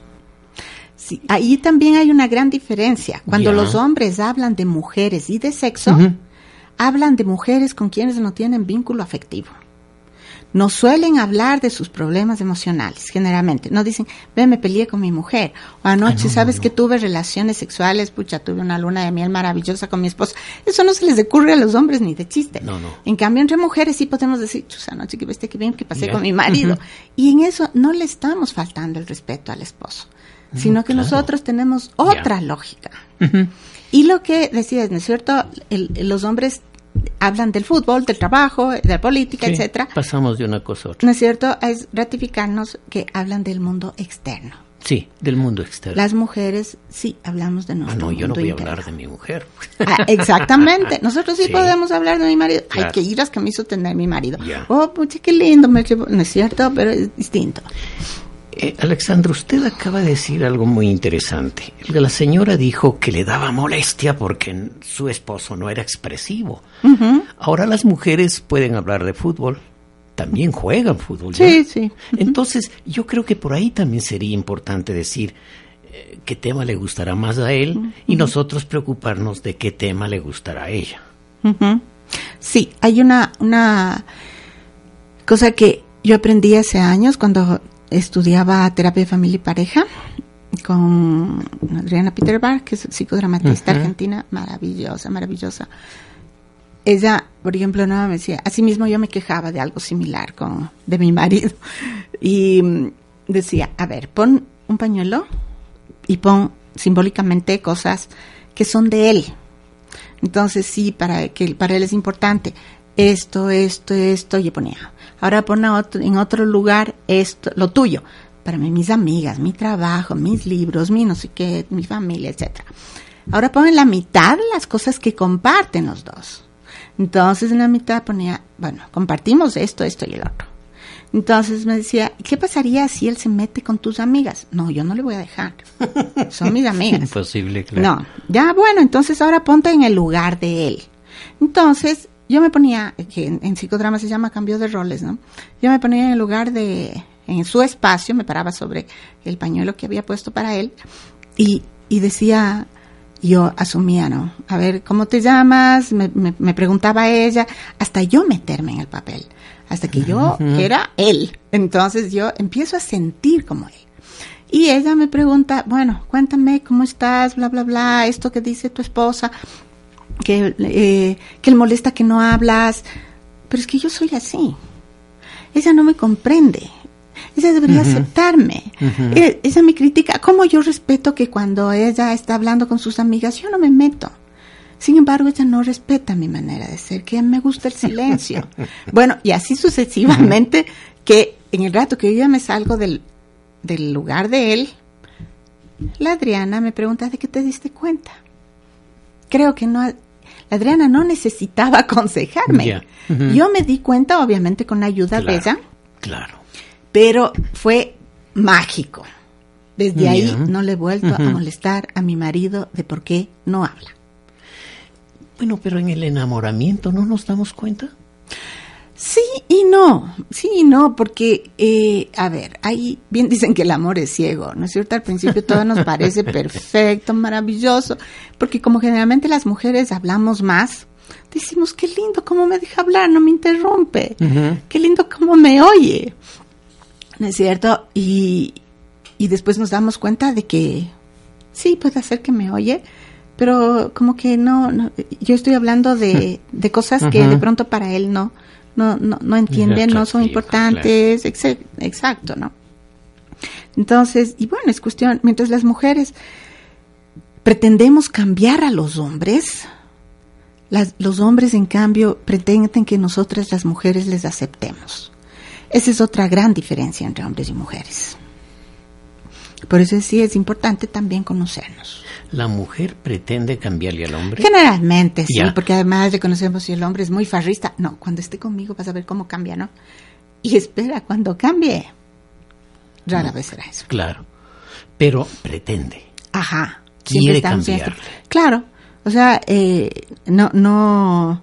Sí, ahí también hay una gran diferencia. Cuando los hombres hablan de mujeres y de sexo, hablan de mujeres con quienes no tienen vínculo afectivo. No suelen hablar de sus problemas emocionales, generalmente. No dicen, ve, me peleé con mi mujer. O anoche, ¿sabes que tuve relaciones sexuales? Pucha, tuve una luna de miel maravillosa con mi esposo. Eso no se les ocurre a los hombres ni de chiste. No, no. En cambio, entre mujeres sí podemos decir, anoche que viste que bien que pasé con mi marido. Y en eso no le estamos faltando el respeto al esposo, sino que claro. nosotros tenemos otra lógica. Y lo que decías, ¿no es cierto? El- los hombres hablan del fútbol, del trabajo, de la política, Sí, etcétera. Pasamos de una cosa a otra. ¿No es cierto? Es ratificarnos que hablan del mundo externo. Sí, del mundo externo. Las mujeres sí hablamos de Ah, nuestro no, yo no mundo voy a interno. hablar de mi mujer. Ah, exactamente. Nosotros sí, Sí. podemos hablar de mi marido. Claro. Ay, qué iras que me hizo tener mi marido. Ya. Oh, pucha, qué lindo. Me No es cierto, pero es distinto. Eh, Alexandra, usted acaba de decir algo muy interesante. La señora dijo que le daba molestia porque su esposo no era expresivo. Ahora las mujeres pueden hablar de fútbol, también juegan fútbol. ¿ya? Sí, sí. Entonces, yo creo que por ahí también sería importante decir eh, qué tema le gustará más a él y nosotros preocuparnos de qué tema le gustará a ella. Sí, hay una, una cosa que yo aprendí hace años cuando estudiaba terapia de familia y pareja con Adriana Peterbar, que es psicodramatista argentina, maravillosa, maravillosa. Ella, por ejemplo, no me decía, así mismo yo me quejaba de algo similar con de mi marido y mm, decía, a ver, pon un pañuelo y pon simbólicamente cosas que son de él. Entonces sí, para que para él es importante esto, esto, esto, yo ponía. Ahora pon otro, en otro lugar esto, lo tuyo. Para mí, mis amigas, mi trabajo, mis libros, mi no sé qué, mi familia, etcétera. Ahora pon en la mitad las cosas que comparten los dos. Entonces en la mitad ponía, bueno, compartimos esto, esto y el otro. Entonces me decía, ¿qué pasaría si él se mete con tus amigas? No, yo no le voy a dejar. Son mis amigas. Imposible, claro. No, ya bueno, entonces ahora ponte en el lugar de él. Entonces, yo me ponía, que en, en psicodrama se llama cambio de roles, ¿no? Yo me ponía en el lugar de, en su espacio, me paraba sobre el pañuelo que había puesto para él y, y decía, yo asumía, ¿no? A ver, ¿cómo te llamas? Me, me, me preguntaba ella, hasta yo meterme en el papel, hasta que yo era él. Entonces yo empiezo a sentir como él. Y ella me pregunta, bueno, cuéntame cómo estás, bla, bla, bla, esto que dice tu esposa, que, eh, que le molesta que no hablas. Pero es que yo soy así. Ella no me comprende. Ella debería aceptarme. Ella me critica. ¿Cómo yo respeto que cuando ella está hablando con sus amigas, yo no me meto? Sin embargo, ella no respeta mi manera de ser, que me gusta el silencio. bueno, y así sucesivamente, que en el rato que yo ya me salgo del, del lugar de él, la Adriana me pregunta, ¿de qué te diste cuenta? Creo que no, Adriana no necesitaba aconsejarme. Yo me di cuenta, obviamente, con la ayuda de ella, Claro. pero fue mágico. Desde ahí no le he vuelto a molestar a mi marido de por qué no habla. Bueno, pero en el enamoramiento no nos damos cuenta. Sí y no, sí y no, porque, eh, a ver, ahí bien dicen que el amor es ciego, ¿no es cierto? Al principio todo nos parece perfecto, maravilloso, porque como generalmente las mujeres hablamos más, decimos, qué lindo cómo me deja hablar, no me interrumpe, qué lindo cómo me oye, ¿no es cierto? Y, y después nos damos cuenta de que sí, puede ser que me oye, pero como que no, no yo estoy hablando de, de cosas que de pronto para él no, no, no, no entienden, no son importantes, exacto, ¿no? Entonces, y bueno, es cuestión, mientras las mujeres pretendemos cambiar a los hombres, las- los hombres en cambio pretenden que nosotras las mujeres les aceptemos. Esa es otra gran diferencia entre hombres y mujeres. Por eso sí es importante también conocernos. La mujer pretende cambiarle al hombre. Generalmente sí, Ya. porque además reconocemos si el hombre es muy farrista. No, cuando esté conmigo vas a ver cómo cambia, ¿no? Y espera, cuando cambie, rara vez será eso. Claro. Pero pretende. Ajá. Quiere esto. Claro, o sea, eh, no, no,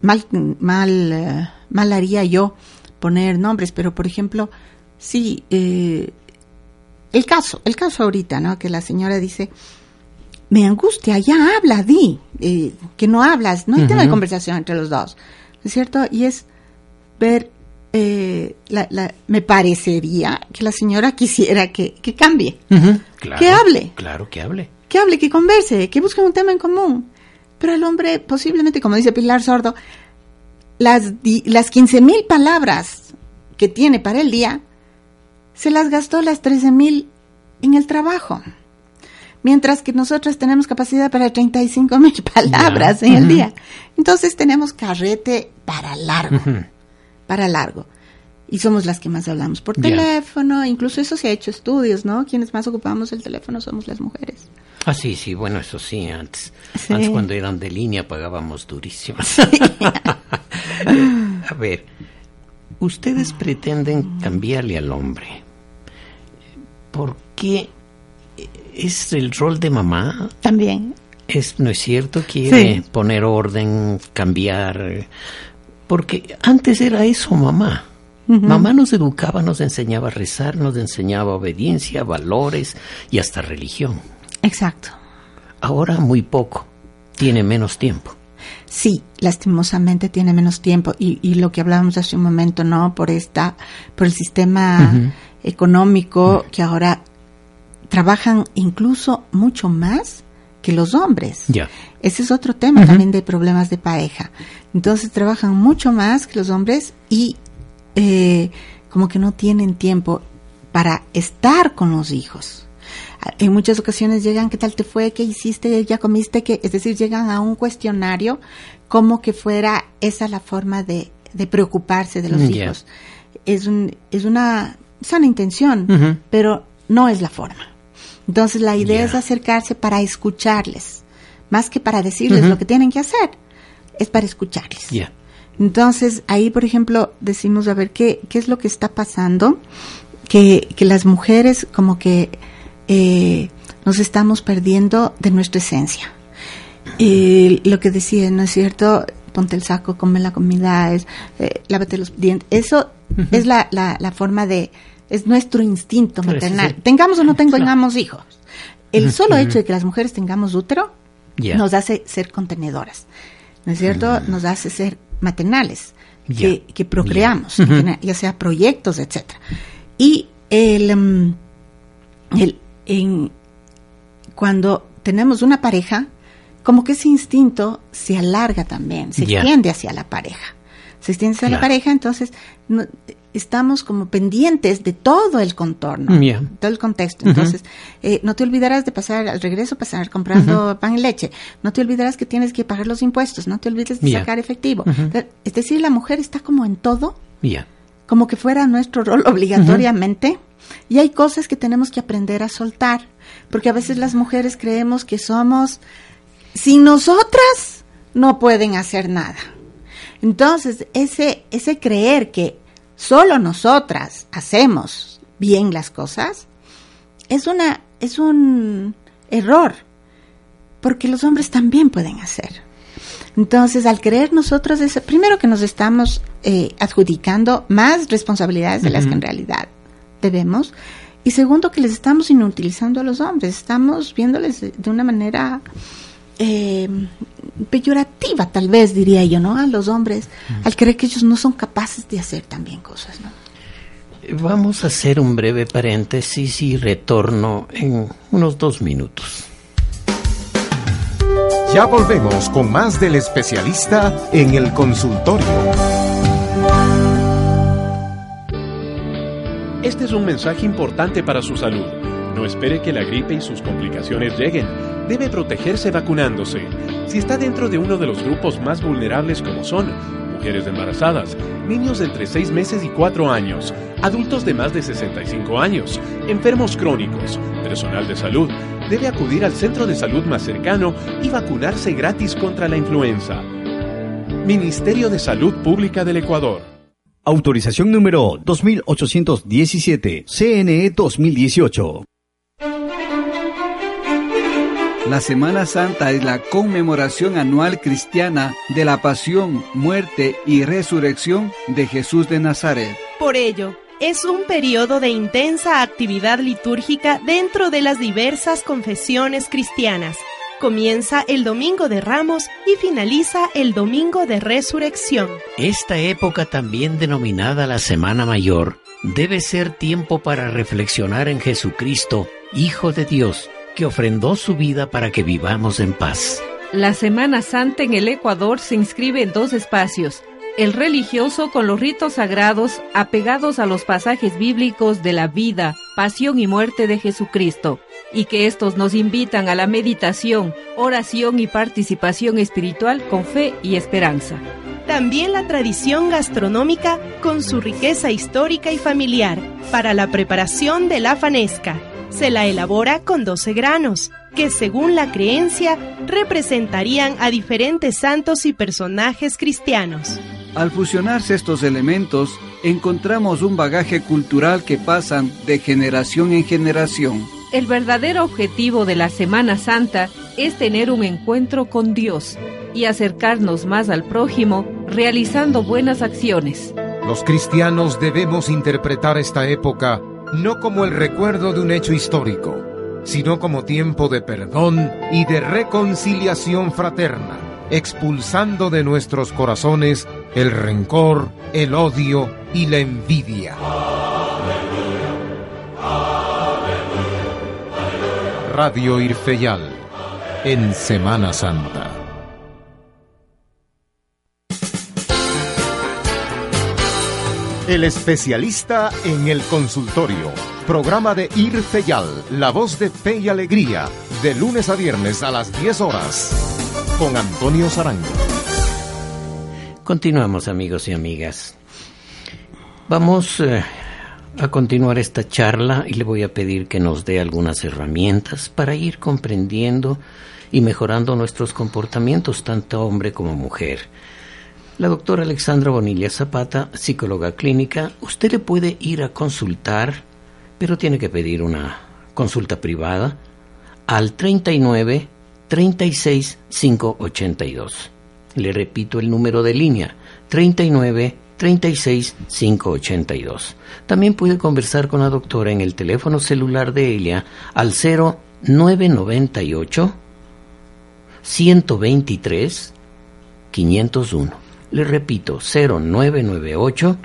mal, mal, eh, mal haría yo poner nombres, pero por ejemplo, sí, eh, el caso, el caso ahorita, ¿no? Que la señora dice, me angustia, ya habla, di, eh, que no hablas, no hay tema de conversación entre los dos, ¿no es cierto? Y es ver, eh, la, la- me parecería que la señora quisiera que, que cambie, Claro. que hable, Claro que hable. que hable, que converse, que busque un tema en común. Pero el hombre, posiblemente, como dice Pilar Sordo, las, di- las 15 mil palabras que tiene para el día, se las gastó las 13 mil en el trabajo. Mientras que nosotras tenemos capacidad para 35 mil palabras en el día. Entonces tenemos carrete para largo, para largo. Y somos las que más hablamos por teléfono, incluso eso se ha hecho estudios, ¿no? Quienes más ocupamos el teléfono somos las mujeres. Ah, sí, sí, bueno, eso sí, antes. Sí. Antes cuando eran de línea pagábamos durísimo. A ver, ustedes pretenden cambiarle al hombre. ¿Por qué es el rol de mamá? También. Es, ¿No es cierto? Quiere Sí. poner orden, cambiar. Porque antes era eso, mamá. Mamá nos educaba, nos enseñaba a rezar, nos enseñaba obediencia, valores y hasta religión. Exacto. Ahora muy poco. Tiene menos tiempo. Sí, lastimosamente tiene menos tiempo y, y lo que hablábamos hace un momento, ¿no? Por esta, por el sistema económico que ahora trabajan incluso mucho más que los hombres. Ya. Ese es otro tema también de problemas de pareja. Entonces trabajan mucho más que los hombres y eh, como que no tienen tiempo para estar con los hijos. En muchas ocasiones llegan, ¿qué tal te fue? ¿Qué hiciste? ¿Ya comiste? ¿Qué? Es decir, llegan a un cuestionario como que fuera esa la forma de, de preocuparse de los hijos. Es, un, es una sana intención, pero no es la forma. Entonces la idea es acercarse para escucharles, más que para decirles lo que tienen que hacer, es para escucharles. Entonces, ahí, por ejemplo, decimos, a ver, ¿qué, qué es lo que está pasando? Que, que las mujeres como que eh, nos estamos perdiendo de nuestra esencia. Y lo que decía, ¿no es cierto? Ponte el saco, come la comida, es, eh, lávate los dientes. Eso es la, la, la forma de, es nuestro instinto sí, maternal. sí. Tengamos o no tengamos hijos. El solo hecho de que las mujeres tengamos útero nos hace ser contenedoras, ¿no es cierto? Nos hace ser maternales, que, que procreamos, Ya. que sea proyectos, etcétera. Y el, mm, el- en, cuando tenemos una pareja, como que ese instinto se alarga también, se Ya. extiende hacia la pareja. Se extiende hacia la pareja, entonces no- estamos como pendientes de todo el contorno, Ya. todo el contexto. Entonces, eh, no te olvidarás de pasar al regreso, pasar comprando pan y leche. No te olvidarás que tienes que pagar los impuestos. No te olvides de sacar efectivo. Es decir, la mujer está como en todo. Como que fuera nuestro rol obligatoriamente. Y hay cosas que tenemos que aprender a soltar. Porque a veces las mujeres creemos que somos, sin nosotras, no pueden hacer nada. Entonces, ese, ese creer que solo nosotras hacemos bien las cosas, es una es un error, porque los hombres también pueden hacer. Entonces, al creer nosotros, primero que nos estamos eh, adjudicando más responsabilidades de las que en realidad debemos, y segundo que les estamos inutilizando a los hombres, estamos viéndoles de, una manera eh, peyorativa, tal vez diría yo, ¿no? A los hombres, al creer que ellos no son capaces de hacer también cosas, ¿no? Vamos a hacer un breve paréntesis y retorno en unos dos minutos. Ya volvemos con más del especialista en el consultorio. Este es un mensaje importante para su salud. No espere que la gripe y sus complicaciones lleguen. Debe protegerse vacunándose. Si está dentro de uno de los grupos más vulnerables como son mujeres embarazadas, niños de entre 6 meses y 4 años, adultos de más de 65 años, enfermos crónicos, personal de salud, debe acudir al centro de salud más cercano y vacunarse gratis contra la influenza. Ministerio de Salud Pública del Ecuador. Autorización número 2817, CNE 2018. La Semana Santa es la conmemoración anual cristiana de la pasión, muerte y resurrección de Jesús de Nazaret. Por ello, es un periodo de intensa actividad litúrgica dentro de las diversas confesiones cristianas. Comienza el Domingo de Ramos y finaliza el Domingo de Resurrección. Esta época, también denominada la Semana Mayor, debe ser tiempo para reflexionar en Jesucristo, Hijo de Dios, que ofrendó su vida para que vivamos en paz. La Semana Santa en el Ecuador se inscribe en dos espacios. El religioso con los ritos sagrados apegados a los pasajes bíblicos de la vida, pasión y muerte de Jesucristo, y que estos nos invitan a la meditación, oración y participación espiritual con fe y esperanza. También la tradición gastronómica con su riqueza histórica y familiar para la preparación de la fanesca se la elabora con 12 granos, que según la creencia representarían a diferentes santos y personajes cristianos. Al fusionarse estos elementos, encontramos un bagaje cultural que pasan de generación en generación. El verdadero objetivo de la Semana Santa es tener un encuentro con Dios y acercarnos más al prójimo realizando buenas acciones. Los cristianos debemos interpretar esta época no como el recuerdo de un hecho histórico, sino como tiempo de perdón y de reconciliación fraterna, expulsando de nuestros corazones el rencor, el odio y la envidia. Radio Irfeyal, en Semana Santa. El especialista en el consultorio. Programa de Irfeyal, la voz de fe y alegría, de lunes a viernes a las 10 horas, con Antonio Sarango. Continuamos amigos y amigas. Vamos eh, a continuar esta charla y le voy a pedir que nos dé algunas herramientas para ir comprendiendo y mejorando nuestros comportamientos, tanto hombre como mujer. La doctora Alexandra Bonilla Zapata, psicóloga clínica, usted le puede ir a consultar, pero tiene que pedir una consulta privada al 39 36 582. Le repito el número de línea 39 36 582. También puede conversar con la doctora en el teléfono celular de ella al 0998 123 501. Le repito, 0998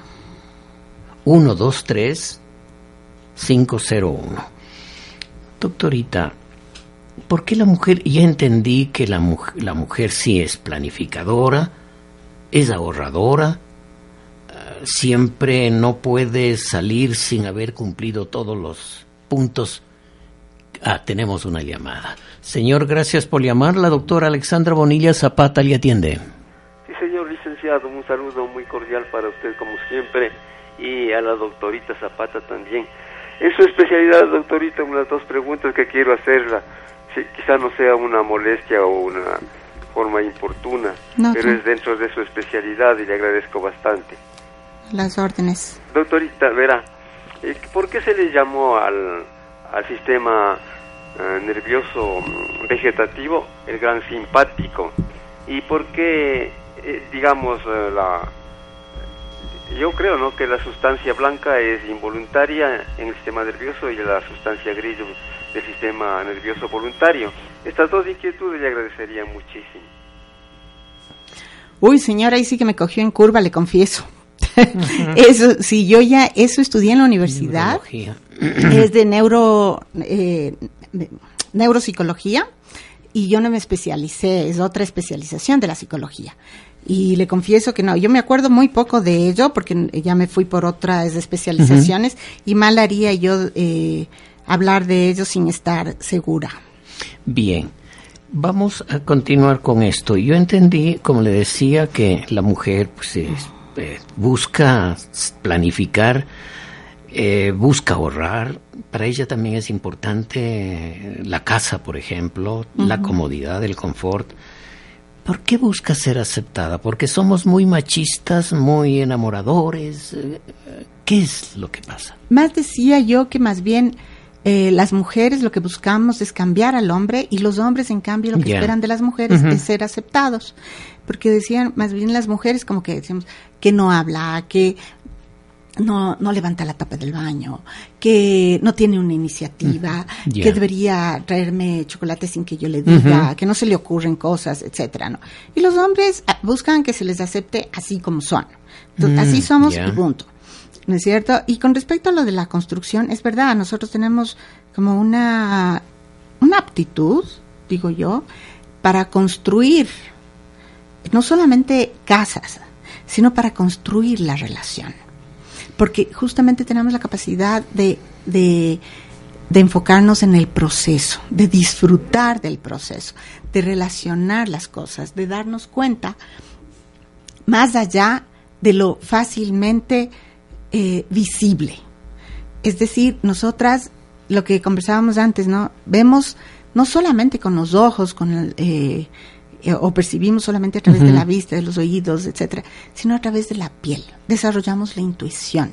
123 501. Doctorita, ¿por qué la mujer? Ya entendí que la, mujer, la mujer sí es planificadora, es ahorradora, eh, siempre no puede salir sin haber cumplido todos los puntos. Ah, tenemos una llamada. Señor, gracias por llamar. La doctora Alexandra Bonilla Zapata le atiende un saludo muy cordial para usted como siempre y a la doctorita Zapata también. En su especialidad, doctorita, unas dos preguntas que quiero hacerla. Quizá no sea una molestia o una forma importuna, pero es dentro de su especialidad y le agradezco bastante. Las órdenes. Doctorita, verá, eh, ¿por qué se le llamó al, al sistema eh, nervioso mm, vegetativo, el gran simpático. ¿Y por qué, eh, digamos, eh, la... Yo creo ¿no? que la sustancia blanca es involuntaria en el sistema nervioso y la sustancia gris del sistema nervioso voluntario. Estas dos inquietudes le agradecería muchísimo. Uy, señora, ahí sí que me cogió en curva, le confieso. eso, sí, yo ya eso estudié en la universidad. Es de neuro, eh, neuropsicología y yo no me especialicé, es otra especialización de la psicología. Y le confieso que no, yo me acuerdo muy poco de ello porque ya me fui por otras especializaciones y mal haría yo eh, hablar de ello sin estar segura. Bien, vamos a continuar con esto. Yo entendí, como le decía, que la mujer pues, eh, busca planificar, eh, busca ahorrar. Para ella también es importante la casa, por ejemplo, la comodidad, el confort. ¿Por qué busca ser aceptada? Porque somos muy machistas, muy enamoradores. ¿Qué es lo que pasa? Más decía yo que más bien eh, las mujeres lo que buscamos es cambiar al hombre y los hombres en cambio lo que esperan de las mujeres es ser aceptados. Porque decían más bien las mujeres como que decíamos que no habla, que no, no levanta la tapa del baño, que no tiene una iniciativa, que debería traerme chocolate sin que yo le diga, que no se le ocurren cosas, etcétera, ¿no? Y los hombres ah, buscan que se les acepte así como son. así somos y punto. ¿No es cierto? Y con respecto a lo de la construcción, es verdad, nosotros tenemos como una, una aptitud, digo yo, para construir no solamente casas, sino para construir la relación porque justamente tenemos la capacidad de, de, enfocarnos en el proceso, de disfrutar del proceso, de relacionar las cosas, de darnos cuenta más allá de lo fácilmente eh, visible. Es decir, nosotras, lo que conversábamos antes, ¿no? Vemos no solamente con los ojos, con el, eh, eh, o percibimos solamente a través de la vista, de los oídos, etcétera, sino a través de la piel. Desarrollamos la intuición.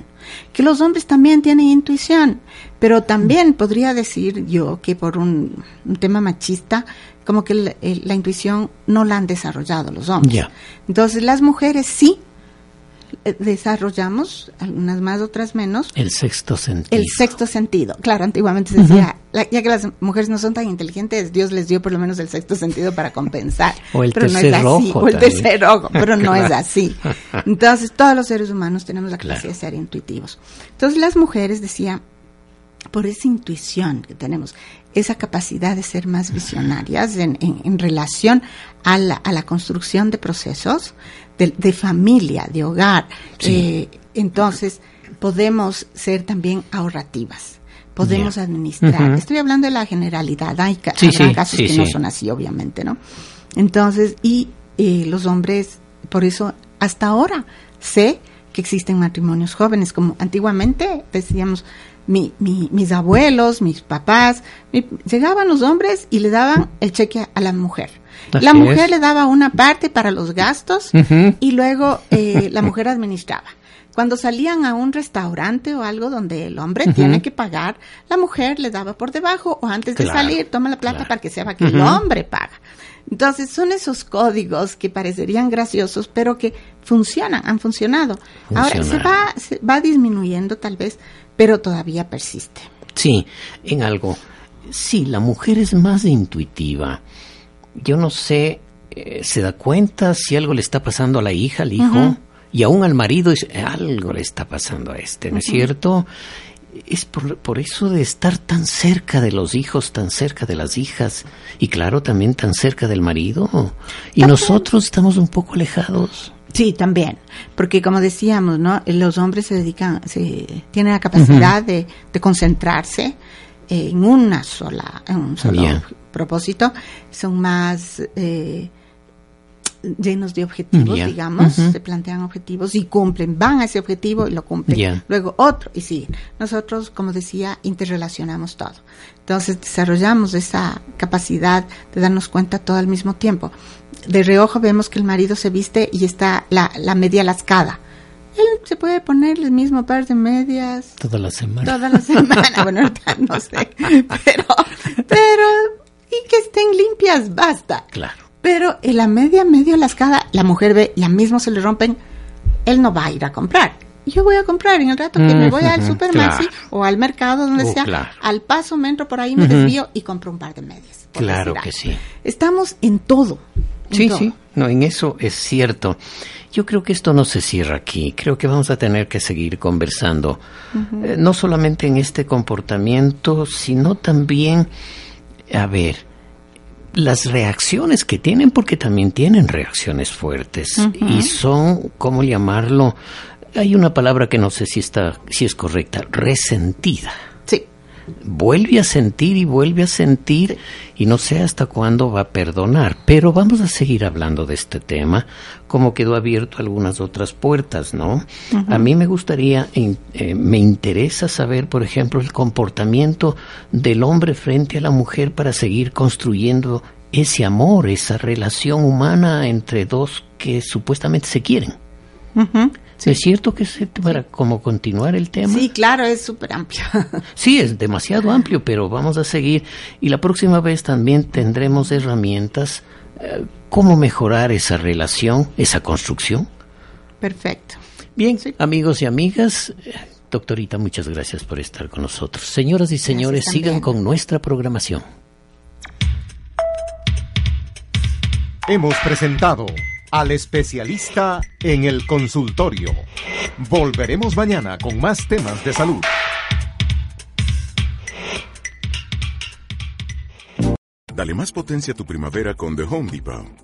Que los hombres también tienen intuición, pero también podría decir yo que por un, tema machista, como que la, intuición no la han desarrollado los hombres. Entonces las mujeres sí desarrollamos, algunas más, otras menos. El sexto sentido. El sexto sentido. Claro, antiguamente se decía, ya que las mujeres no son tan inteligentes, Dios les dio por lo menos el sexto sentido para compensar. O el pero tercer no es así. O el tercer ojo, pero no es así. Entonces, todos los seres humanos tenemos la capacidad de ser intuitivos. Entonces, las mujeres, decía, por esa intuición que tenemos, esa capacidad de ser más visionarias en, en, relación a la, a la, construcción de procesos de, familia, de hogar. Eh, entonces, podemos ser también ahorrativas. Podemos administrar. Estoy hablando de la generalidad. Hay, casos que no son así, obviamente, ¿no? Entonces, y eh, los hombres, por eso, hasta ahora sé que existen matrimonios jóvenes, como antiguamente decíamos, mi, mis abuelos, mis papás, llegaban los hombres y le daban el cheque a la mujer. la mujer le daba una parte para los gastos y luego eh, la mujer administraba. Cuando salían a un restaurante o algo donde el hombre tiene que pagar, la mujer le daba por debajo o antes de salir, toma la plata para que sepa que el hombre paga. Entonces son esos códigos que parecerían graciosos, pero que funcionan, han funcionado. Ahora se va, se va disminuyendo tal vez pero todavía persiste. Sí, en algo. Sí, la mujer es más intuitiva. Yo no sé, eh, se da cuenta si algo le está pasando a la hija, al hijo, y aún al marido, algo le está pasando a este, ¿no es cierto? Es por, por, eso de estar tan cerca de los hijos, tan cerca de las hijas, y claro, también tan cerca del marido. Y nosotros estamos un poco alejados. Sí, también, porque como decíamos, ¿no? Los hombres se dedican, se tienen la capacidad de, de, concentrarse en una sola, en un solo propósito, son más eh, llenos de objetivos, digamos, se plantean objetivos y cumplen, van a ese objetivo y lo cumplen, luego otro y sí. Nosotros, como decía, interrelacionamos todo. Entonces desarrollamos esa capacidad de darnos cuenta todo al mismo tiempo de reojo vemos que el marido se viste y está la, la media lascada Él se puede poner el mismo par de medias. Toda la semana. Toda la semana. bueno, ahorita no sé. Pero, pero, y que estén limpias, basta. Claro. Pero en la media, medio lascada, la mujer ve, ya mismo se le rompen, él no va a ir a comprar. Yo voy a comprar en el rato que me voy al supermercado claro. o al mercado, donde Oh, sea, claro. al paso me entro por ahí, me Ujú. desvío y compro un par de medias. Claro que sí. Estamos en todo. en Sí, todo. sí, no, en eso es cierto. Yo creo que esto no se cierra aquí. Creo que vamos a tener que seguir conversando, eh, no solamente en este comportamiento, sino también, a ver, las reacciones que tienen, porque también tienen reacciones fuertes y son, ¿cómo llamarlo? Hay una palabra que no sé si está, si es correcta, resentida. Sí. Vuelve a sentir y vuelve a sentir y no sé hasta cuándo va a perdonar. Pero vamos a seguir hablando de este tema, como quedó abierto algunas otras puertas, ¿no? A mí me gustaría, eh, me interesa saber, por ejemplo, el comportamiento del hombre frente a la mujer para seguir construyendo ese amor, esa relación humana entre dos que supuestamente se quieren. Ujú. ¿Es cierto que se, para como continuar el tema? Sí, claro, es súper amplio. Sí, es demasiado amplio, pero vamos a seguir. Y la próxima vez también tendremos herramientas, eh, cómo mejorar esa relación, esa construcción. Perfecto. Bien, amigos y amigas, eh, doctorita, muchas gracias por estar con nosotros. Señoras y señores, sigan con nuestra programación. Hemos presentado al especialista en el consultorio. Volveremos mañana con más temas de salud. Dale más potencia a tu primavera con The Home Depot.